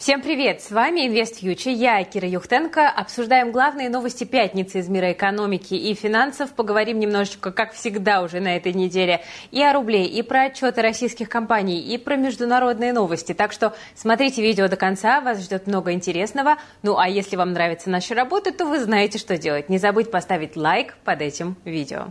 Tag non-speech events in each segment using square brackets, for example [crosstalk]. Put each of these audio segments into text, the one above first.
Всем привет! С вами Инвест Фьючер. Я, Кира Юхтенко. Обсуждаем главные новости пятницы из мира экономики и финансов. Поговорим немножечко, как всегда уже на этой неделе, и о рубле, и про отчеты российских компаний, и про международные новости. Так что смотрите видео до конца, вас ждет много интересного. Ну а если вам нравится наша работа, то вы знаете, что делать. Не забудь поставить лайк под этим видео.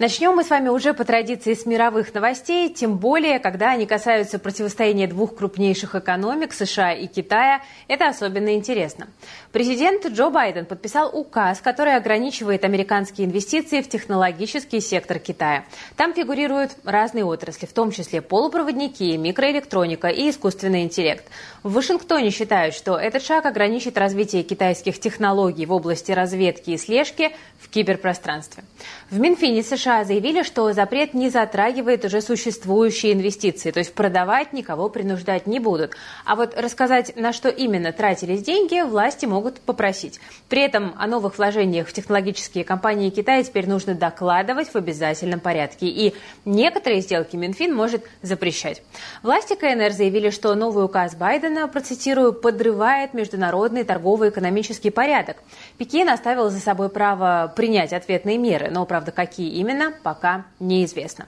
Начнем мы с вами уже по традиции с мировых новостей, тем более, когда они касаются противостояния двух крупнейших экономик США и Китая. Это особенно интересно. Президент Джо Байден подписал указ, который ограничивает американские инвестиции в технологический сектор Китая. Там фигурируют разные отрасли, в том числе полупроводники, микроэлектроника и искусственный интеллект. В Вашингтоне считают, что этот шаг ограничит развитие китайских технологий в области разведки и слежки в киберпространстве. В Минфине США заявили, что запрет не затрагивает уже существующие инвестиции, то есть продавать никого принуждать не будут. А вот рассказать, на что именно тратились деньги, власти могут попросить. При этом о новых вложениях в технологические компании Китая теперь нужно докладывать в обязательном порядке. И некоторые сделки Минфин может запрещать. Власти КНР заявили, что новый указ Байдена, процитирую, подрывает международный торгово-экономический порядок. Пекин оставил за собой право принять ответные меры, но правда, какие именно, пока неизвестно.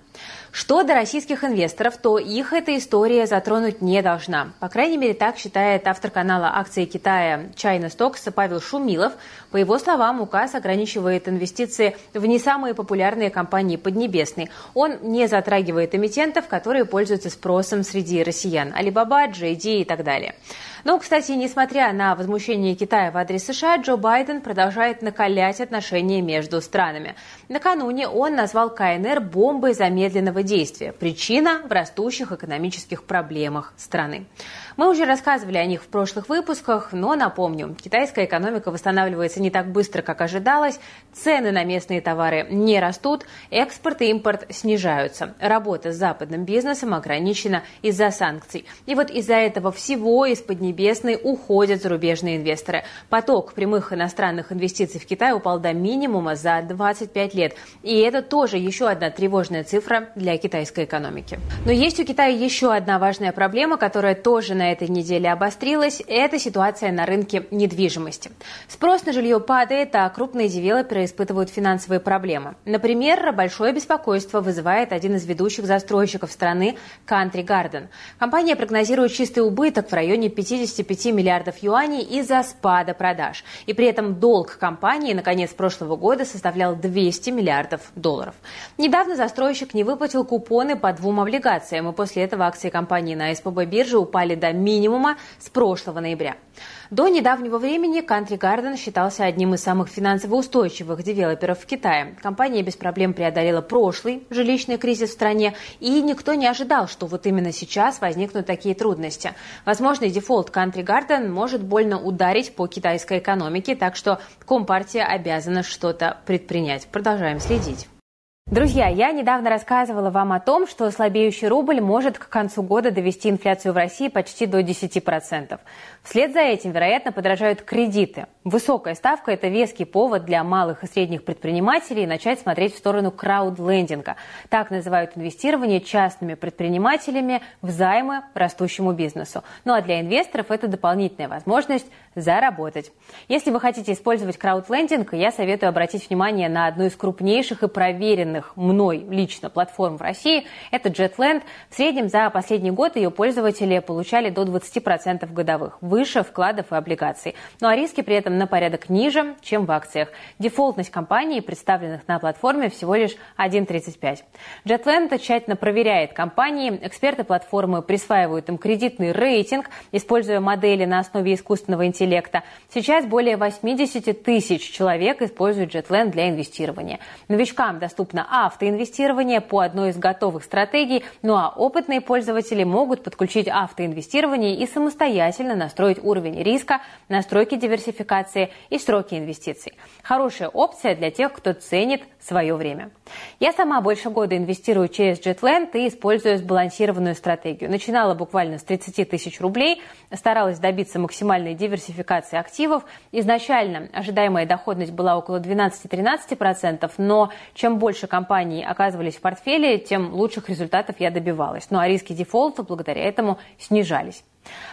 Что до российских инвесторов, то их эта история затронуть не должна. По крайней мере, так считает автор канала акции Китая China Stocks Павел Шумилов. По его словам, указ ограничивает инвестиции в не самые популярные компании Поднебесной. Он не затрагивает эмитентов, которые пользуются спросом среди россиян. Alibaba, JD и так далее. Но, кстати, несмотря на возмущение Китая в адрес США, Джо Байден продолжает накалять отношения между странами. Накануне он назвал КНР бомбой замедленного действия. Причина в растущих экономических проблемах страны. Мы уже рассказывали о них в прошлых выпусках, но напомню, китайская экономика восстанавливается не так быстро, как ожидалось, цены на местные товары не растут, экспорт и импорт снижаются. Работа с западным бизнесом ограничена из-за санкций. И вот из-за этого всего из Поднебесной уходят зарубежные инвесторы. Поток прямых иностранных инвестиций в Китай упал до минимума за 25 лет. И это тоже еще одна тревожная цифра для китайской экономики. Но есть у Китая еще одна важная проблема, которая тоже на на этой неделе обострилась, это ситуация на рынке недвижимости. Спрос на жилье падает, а крупные девелоперы испытывают финансовые проблемы. Например, большое беспокойство вызывает один из ведущих застройщиков страны Country Garden. Компания прогнозирует чистый убыток в районе 55 миллиардов юаней из-за спада продаж. И при этом долг компании на конец прошлого года составлял 200 миллиардов долларов. Недавно застройщик не выплатил купоны по двум облигациям, и после этого акции компании на СПБ бирже упали до минимума с прошлого ноября. До недавнего времени Country Garden считался одним из самых финансово устойчивых девелоперов в Китае. Компания без проблем преодолела прошлый жилищный кризис в стране, и никто не ожидал, что вот именно сейчас возникнут такие трудности. Возможный дефолт Country Garden может больно ударить по китайской экономике, так что Компартия обязана что-то предпринять. Продолжаем следить. Друзья, я недавно рассказывала вам о том, что слабеющий рубль может к концу года довести инфляцию в России почти до 10%. Вслед за этим, вероятно, подражают кредиты. Высокая ставка – это веский повод для малых и средних предпринимателей начать смотреть в сторону краудлендинга. Так называют инвестирование частными предпринимателями в займы растущему бизнесу. Ну а для инвесторов это дополнительная возможность заработать. Если вы хотите использовать краудлендинг, я советую обратить внимание на одну из крупнейших и проверенных мной лично платформ в России. Это JetLand. В среднем за последний год ее пользователи получали до 20% годовых выше вкладов и облигаций. Ну а риски при этом на порядок ниже, чем в акциях. Дефолтность компаний, представленных на платформе, всего лишь 1,35. JetLand тщательно проверяет компании. Эксперты платформы присваивают им кредитный рейтинг, используя модели на основе искусственного интеллекта. Сейчас более 80 тысяч человек используют JetLand для инвестирования. Новичкам автоинвестирование по одной из готовых стратегий, ну а опытные пользователи могут подключить автоинвестирование и самостоятельно настроить уровень риска, настройки диверсификации и сроки инвестиций. Хорошая опция для тех, кто ценит свое время. Я сама больше года инвестирую через JetLand и использую сбалансированную стратегию. Начинала буквально с 30 тысяч рублей, старалась добиться максимальной диверсификации активов. Изначально ожидаемая доходность была около 12-13%, но чем больше компаний оказывались в портфеле, тем лучших результатов я добивалась. Ну а риски дефолта благодаря этому снижались.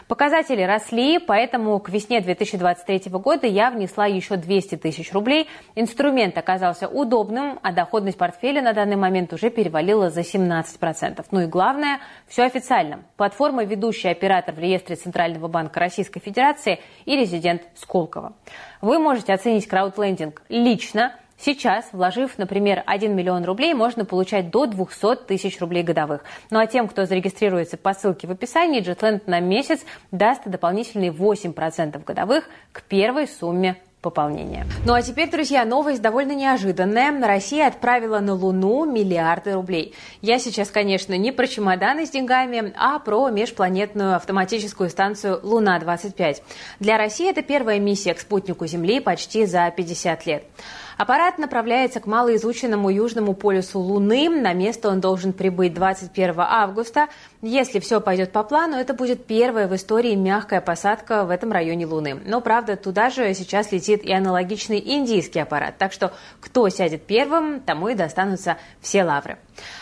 Показатели росли, поэтому к весне 2023 года я внесла еще 200 тысяч рублей. Инструмент оказался удобным, а доходность портфеля на данный момент уже перевалила за 17%. Ну и главное, все официально. Платформа ведущий оператор в реестре Центрального банка Российской Федерации и резидент Сколково. Вы можете оценить краудлендинг лично – Сейчас, вложив, например, 1 миллион рублей, можно получать до 200 тысяч рублей годовых. Ну а тем, кто зарегистрируется по ссылке в описании, JetLand на месяц даст дополнительные 8% годовых к первой сумме пополнения. Ну а теперь, друзья, новость довольно неожиданная. Россия отправила на Луну миллиарды рублей. Я сейчас, конечно, не про чемоданы с деньгами, а про межпланетную автоматическую станцию «Луна-25». Для России это первая миссия к спутнику Земли почти за 50 лет. Аппарат направляется к малоизученному южному полюсу Луны. На место он должен прибыть 21 августа. Если все пойдет по плану, это будет первая в истории мягкая посадка в этом районе Луны. Но, правда, туда же сейчас летит и аналогичный индийский аппарат. Так что кто сядет первым, тому и достанутся все лавры.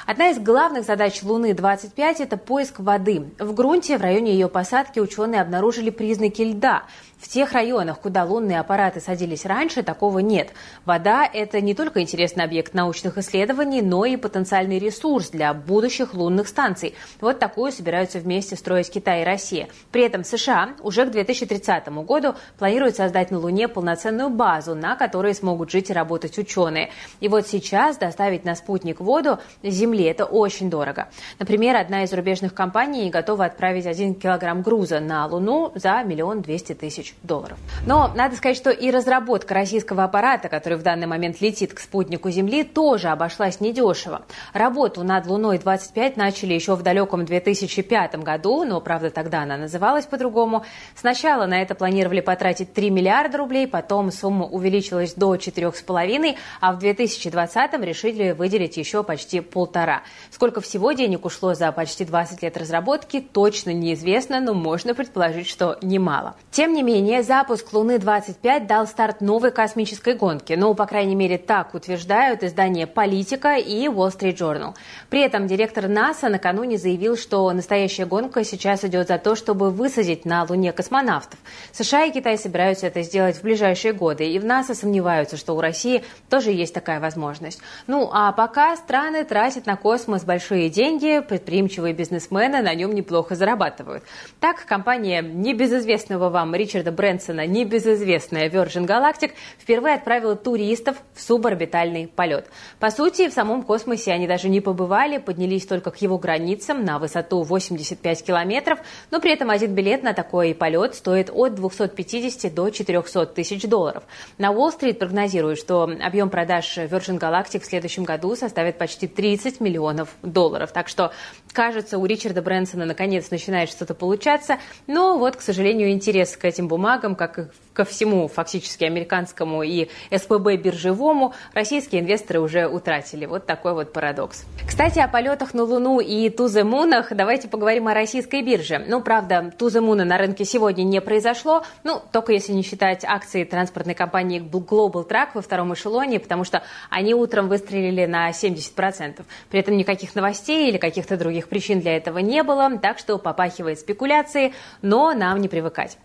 Одна из главных задач Луны-25 – это поиск воды. В грунте в районе ее посадки ученые обнаружили признаки льда. В тех районах, куда лунные аппараты садились раньше, такого нет. Вода – это не только интересный объект научных исследований, но и потенциальный ресурс для будущих лунных станций. Вот такую собираются вместе строить Китай и Россия. При этом США уже к 2030 году планируют создать на Луне полноценную базу, на которой смогут жить и работать ученые. И вот сейчас доставить на спутник воду Земли – это очень дорого. Например, одна из зарубежных компаний готова отправить один килограмм груза на Луну за миллион двести тысяч долларов. Но надо сказать, что и разработка российского аппарата, который в данный момент летит к спутнику Земли, тоже обошлась недешево. Работу над Луной-25 начали еще в далеком 2005 году, но, правда, тогда она называлась по-другому. Сначала на это планировали потратить 3 миллиарда рублей, потом сумма увеличилась до 4,5, а в 2020 решили выделить еще почти полтора. Сколько всего денег ушло за почти 20 лет разработки, точно неизвестно, но можно предположить, что немало. Тем не менее, запуск Луны-25 дал старт новой космической гонке. Ну, по крайней мере, так утверждают издания «Политика» и Wall Street Journal. При этом директор НАСА накануне заявил, что настоящая гонка сейчас идет за то, чтобы высадить на Луне космонавтов. США и Китай собираются это сделать в ближайшие годы, и в НАСА сомневаются, что у России тоже есть такая возможность. Ну, а пока страны тратят на космос большие деньги, предприимчивые бизнесмены на нем неплохо зарабатывают. Так, компания небезызвестного вам Ричарда Брэнсона небезызвестная Virgin Galactic впервые отправила туристов в суборбитальный полет. По сути, в самом космосе они даже не побывали, поднялись только к его границам на высоту 85 километров, но при этом один билет на такой полет стоит от 250 до 400 тысяч долларов. На Уолл-стрит прогнозируют, что объем продаж Virgin Galactic в следующем году составит почти 30 миллионов долларов. Так что, кажется, у Ричарда Брэнсона наконец начинает что-то получаться, но вот, к сожалению, интерес к этим бумагам, как и ко всему фактически американскому и СПБ биржевому, российские инвесторы уже утратили. Вот такой вот парадокс. Кстати, о полетах на Луну и Туземунах давайте поговорим о российской бирже. Ну, правда, Туземуна на рынке сегодня не произошло, ну, только если не считать акции транспортной компании Global Track во втором эшелоне, потому что они утром выстрелили на 70%. При этом никаких новостей или каких-то других причин для этого не было, так что попахивает спекуляции, но нам не привыкать.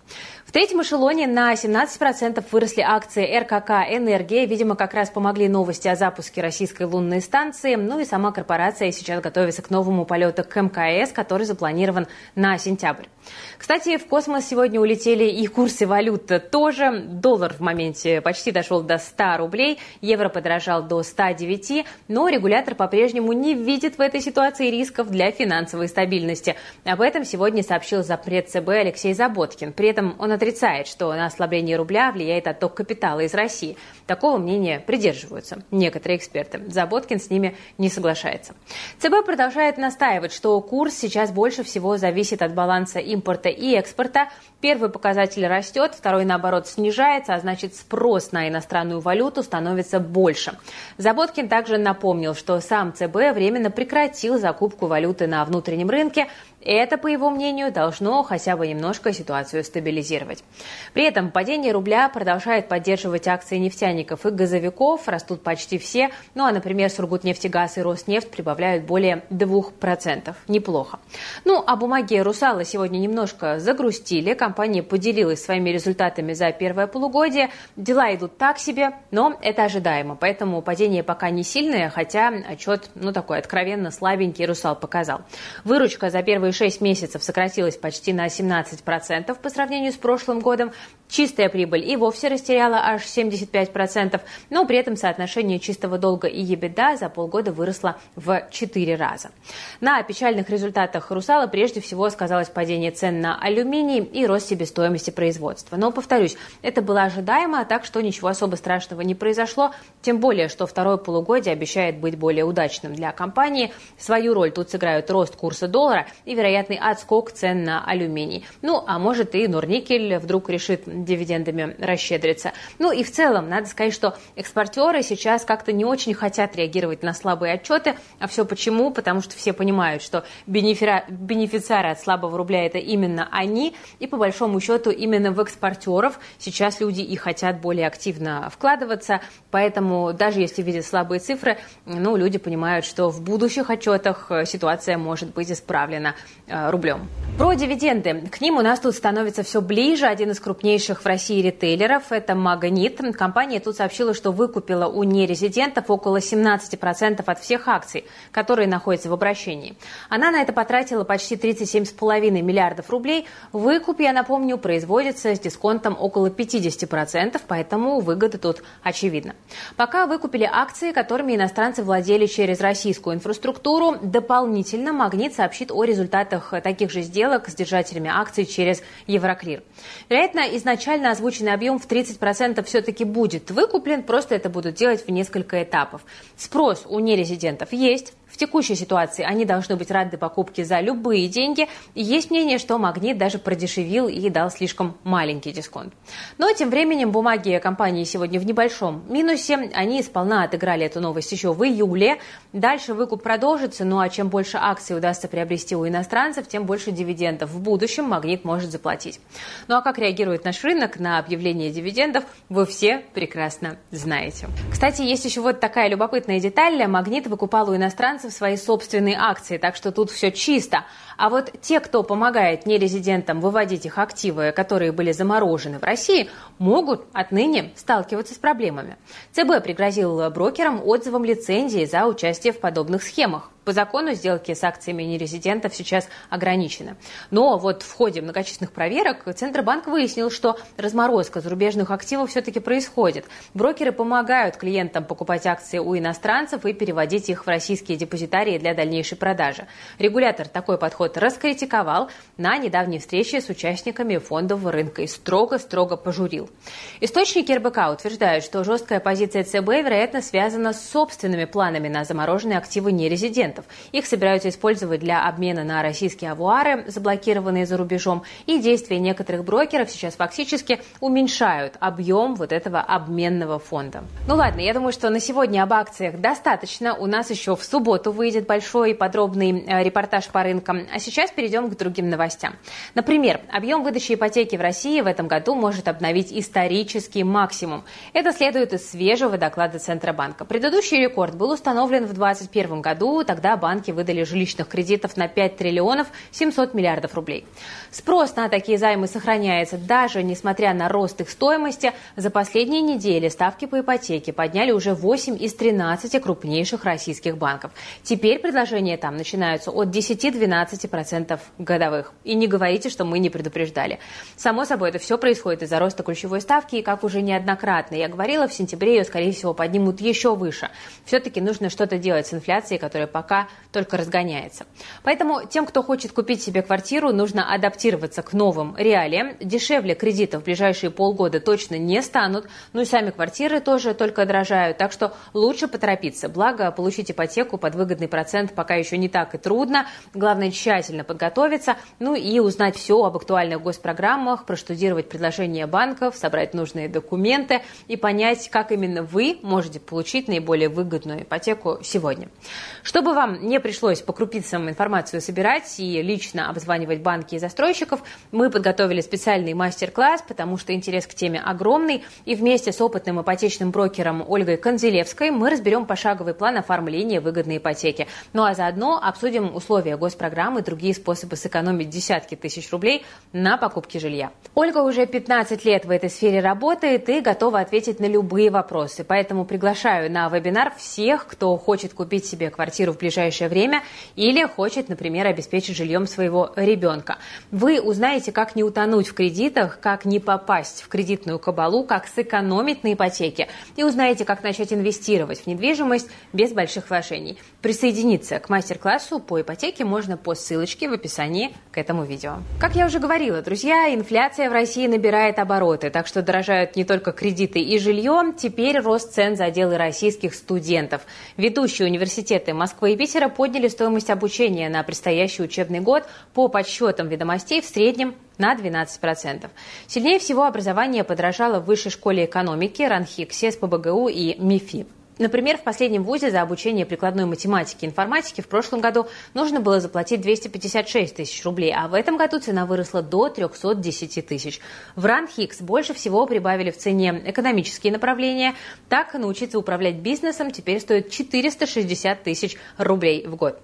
В третьем эшелоне на 17% выросли акции РКК «Энергия». Видимо, как раз помогли новости о запуске российской лунной станции. Ну и сама корпорация сейчас готовится к новому полету к МКС, который запланирован на сентябрь. Кстати, в космос сегодня улетели и курсы валют тоже. Доллар в моменте почти дошел до 100 рублей, евро подорожал до 109, но регулятор по-прежнему не видит в этой ситуации рисков для финансовой стабильности. Об этом сегодня сообщил запред ЦБ Алексей Заботкин. При этом он отрицает, что на ослабление рубля влияет отток капитала из России. Такого мнения придерживаются некоторые эксперты. Заботкин с ними не соглашается. ЦБ продолжает настаивать, что курс сейчас больше всего зависит от баланса импорта и экспорта. Первый показатель растет, второй, наоборот, снижается, а значит спрос на иностранную валюту становится больше. Заботкин также напомнил, что сам ЦБ временно прекратил закупку валюты на внутреннем рынке. Это, по его мнению, должно хотя бы немножко ситуацию стабилизировать. При этом падение рубля продолжает поддерживать акции нефтяников и газовиков, растут почти все. Ну а, например, Сургутнефтегаз и Роснефть прибавляют более 2%. Неплохо. Ну, а бумаги «Русала» сегодня немножко загрустили. Компания поделилась своими результатами за первое полугодие. Дела идут так себе, но это ожидаемо. Поэтому падение пока не сильное, хотя отчет, ну, такой откровенно слабенький «Русал» показал. Выручка за первые 6 месяцев сократилась почти на 17% по сравнению с прошлым годом. Чистая прибыль и вовсе растеряла аж 75%, но при этом соотношение чистого долга и ебеда за полгода выросло в 4 раза. На печальных результатах «Русала» прежде всего сказалось падение цен на алюминий и рост себестоимости производства. Но, повторюсь, это было ожидаемо, так что ничего особо страшного не произошло, тем более, что второе полугодие обещает быть более удачным для компании. Свою роль тут сыграют рост курса доллара и вероятный отскок цен на алюминий. Ну, а может и Норникель вдруг решит дивидендами расщедриться. Ну и в целом, надо сказать, что экспортеры сейчас как-то не очень хотят реагировать на слабые отчеты. А все почему? Потому что все понимают, что бенефира... бенефициары от слабого рубля это именно они. И по большому счету именно в экспортеров сейчас люди и хотят более активно вкладываться. Поэтому даже если видят слабые цифры, ну, люди понимают, что в будущих отчетах ситуация может быть исправлена э, рублем. Про дивиденды. К ним у нас тут становится все ближе. Один из крупнейших в России ритейлеров – это Магнит. Компания тут сообщила, что выкупила у нерезидентов около 17% от всех акций, которые находятся в обращении. Она на это потратила почти 37,5 миллиардов рублей. Выкуп, я напомню, производится с дисконтом около 50%, поэтому выгода тут очевидна. Пока выкупили акции, которыми иностранцы владели через российскую инфраструктуру. Дополнительно Магнит сообщит о результатах таких же сделок с держателями акций через Евроклир. Вероятно, изначально озвученный объем в 30% все-таки будет выкуплен, просто это будут делать в несколько этапов. Спрос у нерезидентов есть, в текущей ситуации они должны быть рады покупке за любые деньги. И есть мнение, что «Магнит» даже продешевил и дал слишком маленький дисконт. Но тем временем бумаги компании сегодня в небольшом минусе. Они сполна отыграли эту новость еще в июле. Дальше выкуп продолжится, ну а чем больше акций удастся приобрести у иностранцев, тем больше дивидендов в будущем «Магнит» может заплатить. Ну а как реагирует наш рынок на объявление дивидендов, вы все прекрасно знаете. Кстати, есть еще вот такая любопытная деталь. «Магнит» выкупал у иностранцев иностранцев свои собственные акции, так что тут все чисто. А вот те, кто помогает нерезидентам выводить их активы, которые были заморожены в России, могут отныне сталкиваться с проблемами. ЦБ пригрозил брокерам отзывом лицензии за участие в подобных схемах. По закону сделки с акциями нерезидентов сейчас ограничены. Но вот в ходе многочисленных проверок Центробанк выяснил, что разморозка зарубежных активов все-таки происходит. Брокеры помогают клиентам покупать акции у иностранцев и переводить их в российские депозитарии для дальнейшей продажи. Регулятор такой подход раскритиковал на недавней встрече с участниками фондового рынка и строго-строго пожурил. Источники РБК утверждают, что жесткая позиция ЦБ, вероятно, связана с собственными планами на замороженные активы нерезидентов. Их собираются использовать для обмена на российские авуары, заблокированные за рубежом, и действия некоторых брокеров сейчас фактически уменьшают объем вот этого обменного фонда. Ну ладно, я думаю, что на сегодня об акциях достаточно. У нас еще в субботу выйдет большой подробный э, репортаж по рынкам. А сейчас перейдем к другим новостям. Например, объем выдачи ипотеки в России в этом году может обновить исторический максимум. Это следует из свежего доклада Центробанка. Предыдущий рекорд был установлен в 2021 году, тогда Тогда банки выдали жилищных кредитов на 5 триллионов 700 миллиардов рублей. Спрос на такие займы сохраняется даже несмотря на рост их стоимости. За последние недели ставки по ипотеке подняли уже 8 из 13 крупнейших российских банков. Теперь предложения там начинаются от 10-12% годовых. И не говорите, что мы не предупреждали. Само собой, это все происходит из-за роста ключевой ставки, и как уже неоднократно я говорила, в сентябре ее, скорее всего, поднимут еще выше. Все-таки нужно что-то делать с инфляцией, которая пока пока только разгоняется. Поэтому тем, кто хочет купить себе квартиру, нужно адаптироваться к новым реалиям. Дешевле кредитов в ближайшие полгода точно не станут. Ну и сами квартиры тоже только дорожают. Так что лучше поторопиться. Благо, получить ипотеку под выгодный процент пока еще не так и трудно. Главное тщательно подготовиться. Ну и узнать все об актуальных госпрограммах, проштудировать предложения банков, собрать нужные документы и понять, как именно вы можете получить наиболее выгодную ипотеку сегодня. Чтобы вам вам не пришлось по крупицам информацию собирать и лично обзванивать банки и застройщиков, мы подготовили специальный мастер-класс, потому что интерес к теме огромный, и вместе с опытным ипотечным брокером Ольгой Конзелевской мы разберем пошаговый план оформления выгодной ипотеки. Ну а заодно обсудим условия госпрограммы и другие способы сэкономить десятки тысяч рублей на покупке жилья. Ольга уже 15 лет в этой сфере работает и готова ответить на любые вопросы, поэтому приглашаю на вебинар всех, кто хочет купить себе квартиру в ближайшее время или хочет, например, обеспечить жильем своего ребенка. Вы узнаете, как не утонуть в кредитах, как не попасть в кредитную кабалу, как сэкономить на ипотеке и узнаете, как начать инвестировать в недвижимость без больших вложений. Присоединиться к мастер-классу по ипотеке можно по ссылочке в описании к этому видео. Как я уже говорила, друзья, инфляция в России набирает обороты, так что дорожают не только кредиты и жилье, теперь рост цен заделы российских студентов. Ведущие университеты Москвы и Питера подняли стоимость обучения на предстоящий учебный год по подсчетам ведомостей в среднем на 12%. Сильнее всего образование подорожало в Высшей школе экономики, РАНХИКСе, СПБГУ и МИФИ. Например, в последнем вузе за обучение прикладной математики и информатики в прошлом году нужно было заплатить 256 тысяч рублей, а в этом году цена выросла до 310 тысяч. В РАНХИКС больше всего прибавили в цене экономические направления. Так, научиться управлять бизнесом теперь стоит 460 тысяч рублей в год.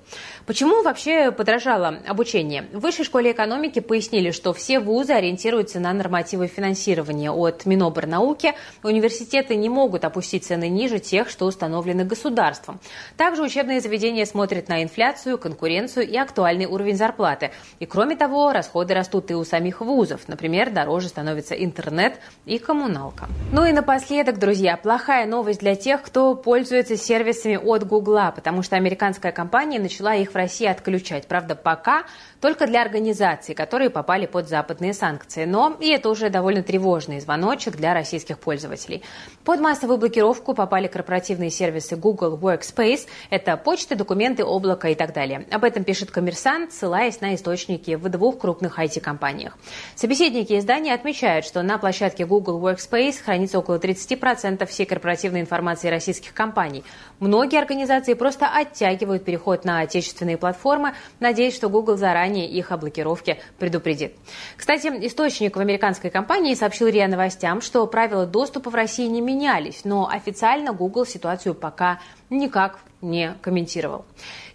Почему вообще подорожало обучение? В Высшей школе экономики пояснили, что все вузы ориентируются на нормативы финансирования от Миноборнауки. Университеты не могут опустить цены ниже тех, что что установлены государством. Также учебные заведения смотрят на инфляцию, конкуренцию и актуальный уровень зарплаты. И кроме того, расходы растут и у самих вузов. Например, дороже становится интернет и коммуналка. Ну и напоследок, друзья, плохая новость для тех, кто пользуется сервисами от Гугла, потому что американская компания начала их в России отключать. Правда, пока только для организаций, которые попали под западные санкции. Но и это уже довольно тревожный звоночек для российских пользователей. Под массовую блокировку попали корпоративные сервисы Google Workspace. Это почта, документы, облако и так далее. Об этом пишет коммерсант, ссылаясь на источники в двух крупных IT-компаниях. Собеседники издания отмечают, что на площадке Google Workspace хранится около 30% всей корпоративной информации российских компаний. Многие организации просто оттягивают переход на отечественные платформы, надеясь, что Google заранее их о блокировке предупредит. Кстати, источник в американской компании сообщил РИА Новостям, что правила доступа в России не менялись, но официально Google ситуацию пока никак не комментировал.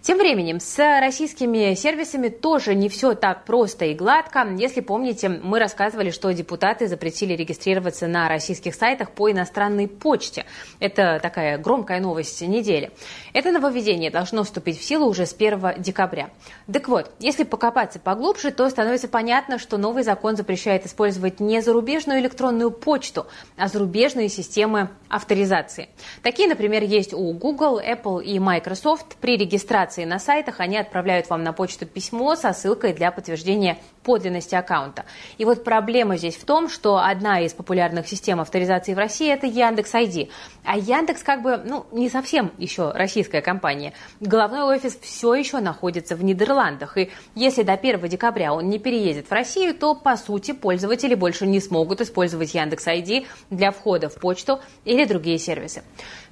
Тем временем с российскими сервисами тоже не все так просто и гладко. Если помните, мы рассказывали, что депутаты запретили регистрироваться на российских сайтах по иностранной почте. Это такая громкая новость недели. Это нововведение должно вступить в силу уже с 1 декабря. Так вот, если покопаться поглубже, то становится понятно, что новый закон запрещает использовать не зарубежную электронную почту, а зарубежные системы авторизации. Такие, например, есть у Google, Apple и Microsoft. При регистрации на сайтах они отправляют вам на почту письмо со ссылкой для подтверждения подлинности аккаунта. И вот проблема здесь в том, что одна из популярных систем авторизации в России – это Яндекс ID. А Яндекс как бы ну, не совсем еще российская компания. Головной офис все еще находится в Нидерландах. И если до 1 декабря он не переедет в Россию, то, по сути, пользователи больше не смогут использовать Яндекс ID для входа в почту или другие сервисы.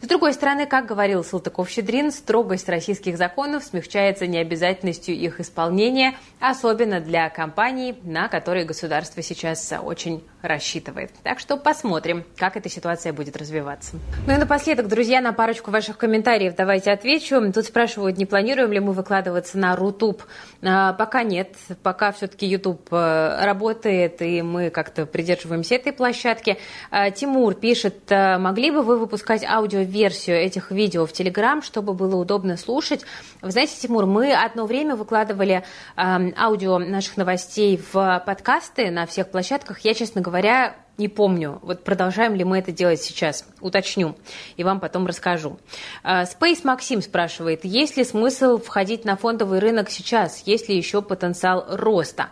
С другой стороны, как говорил Салтыков-Щедрин, строгость российских законов смягчается необязательностью их исполнения, особенно для компаний, на которые государство сейчас очень рассчитывает. Так что посмотрим, как эта ситуация будет развиваться. Ну и напоследок, друзья, на парочку ваших комментариев давайте отвечу. Тут спрашивают, не планируем ли мы выкладываться на Рутуб. А, пока нет, пока все-таки YouTube э, работает, и мы как-то придерживаемся этой площадки. А, Тимур пишет, «А, могли бы вы выпускать аудиоверсию этих видео в Телеграм, чтобы было удобно слушать? Вы знаете, Тимур, мы одно время выкладывали аудио наших новостей в подкасты на всех площадках. Я, честно говоря, не помню, вот продолжаем ли мы это делать сейчас, уточню и вам потом расскажу. А, Space Максим спрашивает, есть ли смысл входить на фондовый рынок сейчас, есть ли еще потенциал роста?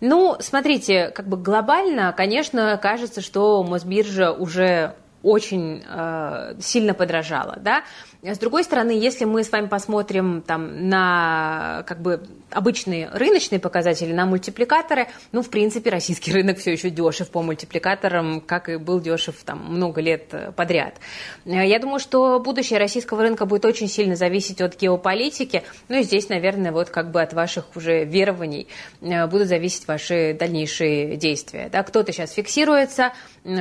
Ну, смотрите, как бы глобально, конечно, кажется, что Мосбиржа уже очень э, сильно подражала, да, С другой стороны, если мы с вами посмотрим там, на как бы, обычные рыночные показатели, на мультипликаторы, ну, в принципе, российский [laughs] рынок все еще дешев по мультипликаторам, как и был дешев там, много лет э, подряд. Э, я думаю, что будущее российского рынка будет очень сильно зависеть от геополитики, ну и здесь, наверное, вот как бы от ваших уже верований э, будут зависеть ваши дальнейшие действия. Да? Кто-то сейчас фиксируется,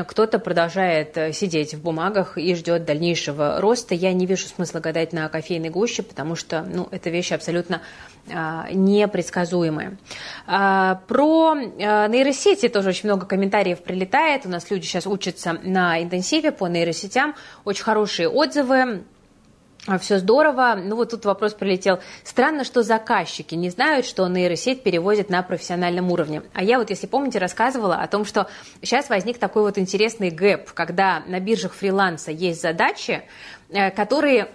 кто-то продолжает сидеть в бумагах и ждет дальнейшего роста. Я не вижу смысла гадать на кофейной гуще, потому что ну, это вещи абсолютно а, непредсказуемые. А, про а, нейросети тоже очень много комментариев прилетает. У нас люди сейчас учатся на интенсиве по нейросетям. Очень хорошие отзывы. Все здорово. Ну вот тут вопрос прилетел. Странно, что заказчики не знают, что нейросеть переводит на профессиональном уровне. А я вот, если помните, рассказывала о том, что сейчас возник такой вот интересный гэп, когда на биржах фриланса есть задачи, э, которые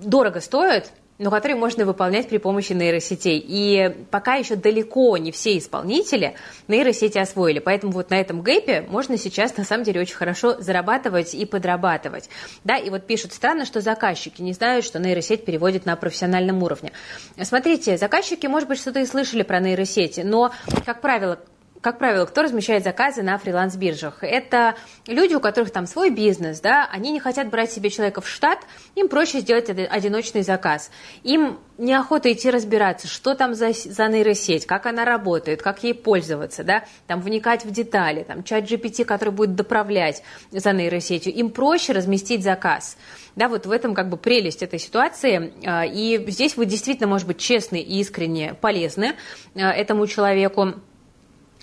дорого стоят, но которые можно выполнять при помощи нейросетей. И пока еще далеко не все исполнители нейросети освоили. Поэтому вот на этом гэпе можно сейчас на самом деле очень хорошо зарабатывать и подрабатывать. Да, и вот пишут, странно, что заказчики не знают, что нейросеть переводит на профессиональном уровне. Смотрите, заказчики, может быть, что-то и слышали про нейросети, но, как правило, как правило, кто размещает заказы на фриланс-биржах? Это люди, у которых там свой бизнес, да, они не хотят брать себе человека в штат, им проще сделать одиночный заказ. Им неохота идти разбираться, что там за, за нейросеть, как она работает, как ей пользоваться, да, там вникать в детали, там чат GPT, который будет доправлять за нейросетью. Им проще разместить заказ. Да, вот в этом как бы прелесть этой ситуации. А, и здесь вы действительно, может быть, честны и искренне полезны а, этому человеку.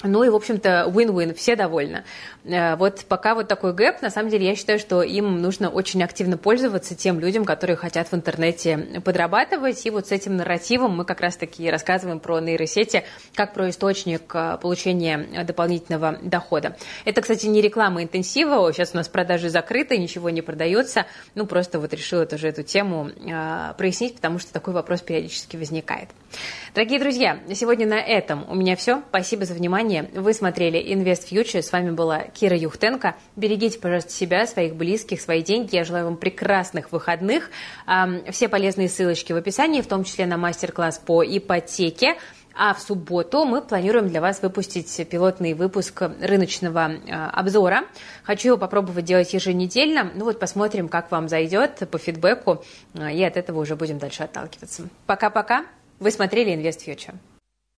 Ну и, в общем-то, win-win, все довольны. Э, вот пока вот такой гэп, на самом деле, я считаю, что им нужно очень активно пользоваться тем людям, которые хотят в интернете подрабатывать. И вот с этим нарративом мы как раз-таки рассказываем про нейросети, как про источник э, получения дополнительного дохода. Это, кстати, не реклама интенсива, сейчас у нас продажи закрыты, ничего не продается. Ну, просто вот решила тоже эту тему э, прояснить, потому что такой вопрос периодически возникает. Дорогие друзья, сегодня на этом у меня все. Спасибо за внимание. Вы смотрели Invest Future. С вами была Кира Юхтенко. Берегите, пожалуйста, себя, своих близких, свои деньги. Я желаю вам прекрасных выходных. Все полезные ссылочки в описании, в том числе на мастер-класс по ипотеке. А в субботу мы планируем для вас выпустить пилотный выпуск рыночного обзора. Хочу его попробовать делать еженедельно. Ну вот посмотрим, как вам зайдет по фидбэку. И от этого уже будем дальше отталкиваться. Пока-пока. Вы смотрели Invest Future.